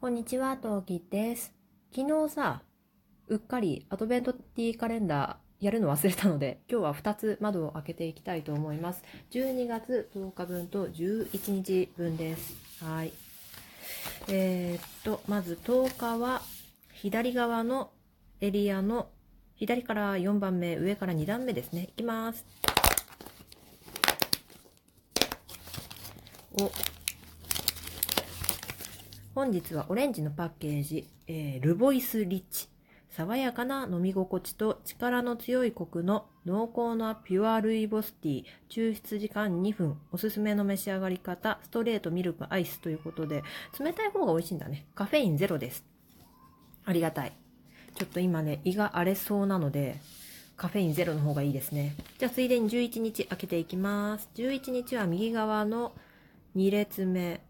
こんにちは、トウキです。昨日さ、うっかりアドベントティーカレンダーやるの忘れたので、今日は2つ窓を開けていきたいと思います。12月10日分と11日分です。はい。えー、っと、まず10日は、左側のエリアの左から4番目、上から2段目ですね。いきます。お、本日はオレンジのパッケージ、えールボイスリッチ。爽やかな飲み心地と力の強いコクの濃厚なピュアルイボスティー。抽出時間2分。おすすめの召し上がり方、ストレートミルクアイスということで、冷たい方が美味しいんだね。カフェインゼロです。ありがたい。ちょっと今ね、胃が荒れそうなので、カフェインゼロの方がいいですね。じゃあ、ついでに11日開けていきます。11日は右側の2列目。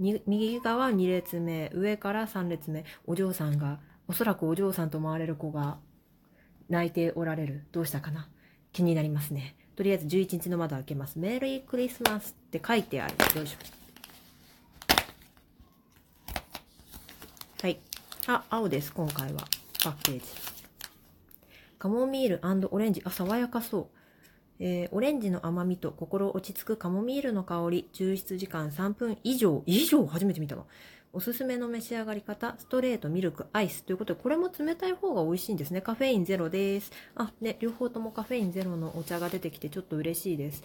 右側2列目、上から3列目、お嬢さんが、おそらくお嬢さんと思われる子が泣いておられる。どうしたかな？気になりますね。とりあえず11日の窓開けます。メリークリスマスって書いてある。よいしょ。はい。あ、青です、今回は。パッケージ。カモミールオレンジ。あ、爽やかそう。えーオレンジの甘みと心落ち着くカモミールの香り、抽出時間3分以上、以上？初めて見たわ。おすすめの召し上がり方、ストレートミルクアイスということで、これも冷たい方が美味しいんですね。カフェインゼロです。あ、ね、両方ともカフェインゼロのお茶が出てきてちょっと嬉しいです。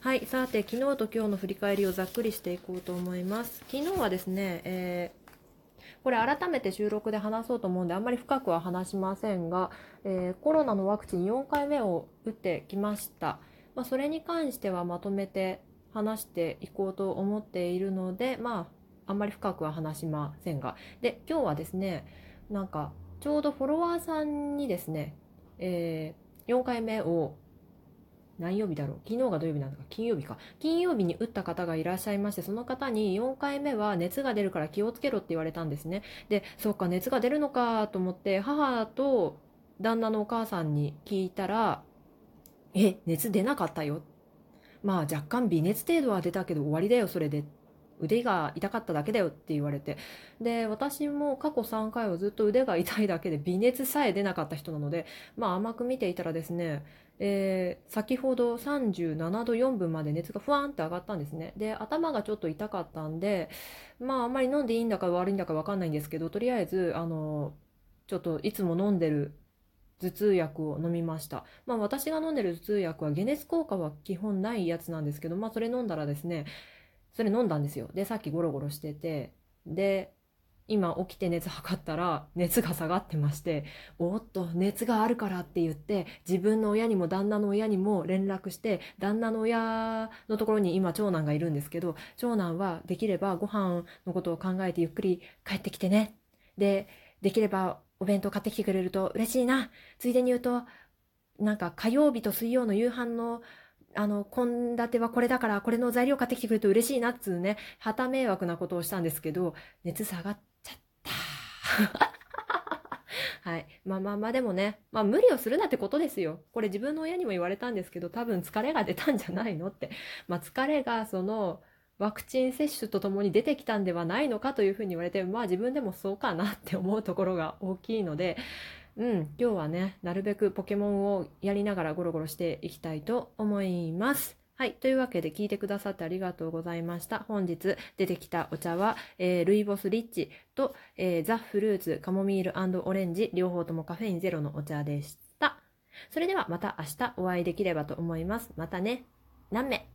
はい、さて、昨日と今日の振り返りをざっくりしていこうと思います。昨日はですね、えーこれ改めて収録で話そうと思うんであんまり深くは話しませんが、えーコロナのワクチン4回目を打ってきました。まあ、それに関してはまとめて話していこうと思っているので、まあ、あんまり深くは話しませんが。で、今日はですね、なんか、ちょうどフォロワーさんにですね、えー4回目を何曜日だろう？昨日が土曜日なのか。金曜日か。金曜日に打った方がいらっしゃいましてその方に4回目は熱が出るから気をつけろって言われたんですね。でそっか熱が出るのかと思って母と旦那のお母さんに聞いたら「え熱出なかったよ」まあ若干微熱程度は出たけど終わりだよそれで。腕が痛かっただけだよって言われて。で私も過去3回はずっと腕が痛いだけで微熱さえ出なかった人なのでまあ甘く見ていたらですねえー先ほど37度4分まで熱がふわーんって上がったんですね。で頭がちょっと痛かったんでまああんまり飲んでいいんだか悪いんだか分かんないんですけどとりあえずあのちょっといつも飲んでる頭痛薬を飲みました。まあ私が飲んでる頭痛薬は解熱効果は基本ないやつなんですけどまあそれ飲んだらですねそれ飲んだんですよ。でさっきゴロゴロしてて。で今起きて熱測ったら熱が下がってましておっと熱があるからって言って自分の親にも旦那の親にも連絡して旦那の親のところに今長男がいるんですけど長男はできればご飯のことを考えてゆっくり帰ってきてね。でできればお弁当買ってきてくれると嬉しいな。ついでに言うとなんか火曜日と水曜の夕飯のあの、献立はこれだから、これの材料買ってきてくれると嬉しいなっつうね、旗迷惑なことをしたんですけど、熱下がっちゃった。はい。まあまあまあでもね、まあ無理をするなってことですよ。これ自分の親にも言われたんですけど、多分疲れが出たんじゃないのって。まあ疲れがその、ワクチン接種とともに出てきたんではないのかというふうに言われて、まあ自分でもそうかなって思うところが大きいので、うん、今日はね、なるべくポケモンをやりながらゴロゴロしていきたいと思います。はい。というわけで聞いてくださってありがとうございました。本日出てきたお茶は、えールイボスリッチと、えーザ・フルーツカモミールオレンジ両方ともカフェインゼロのお茶でした。それではまた明日お会いできればと思います。またね。何名？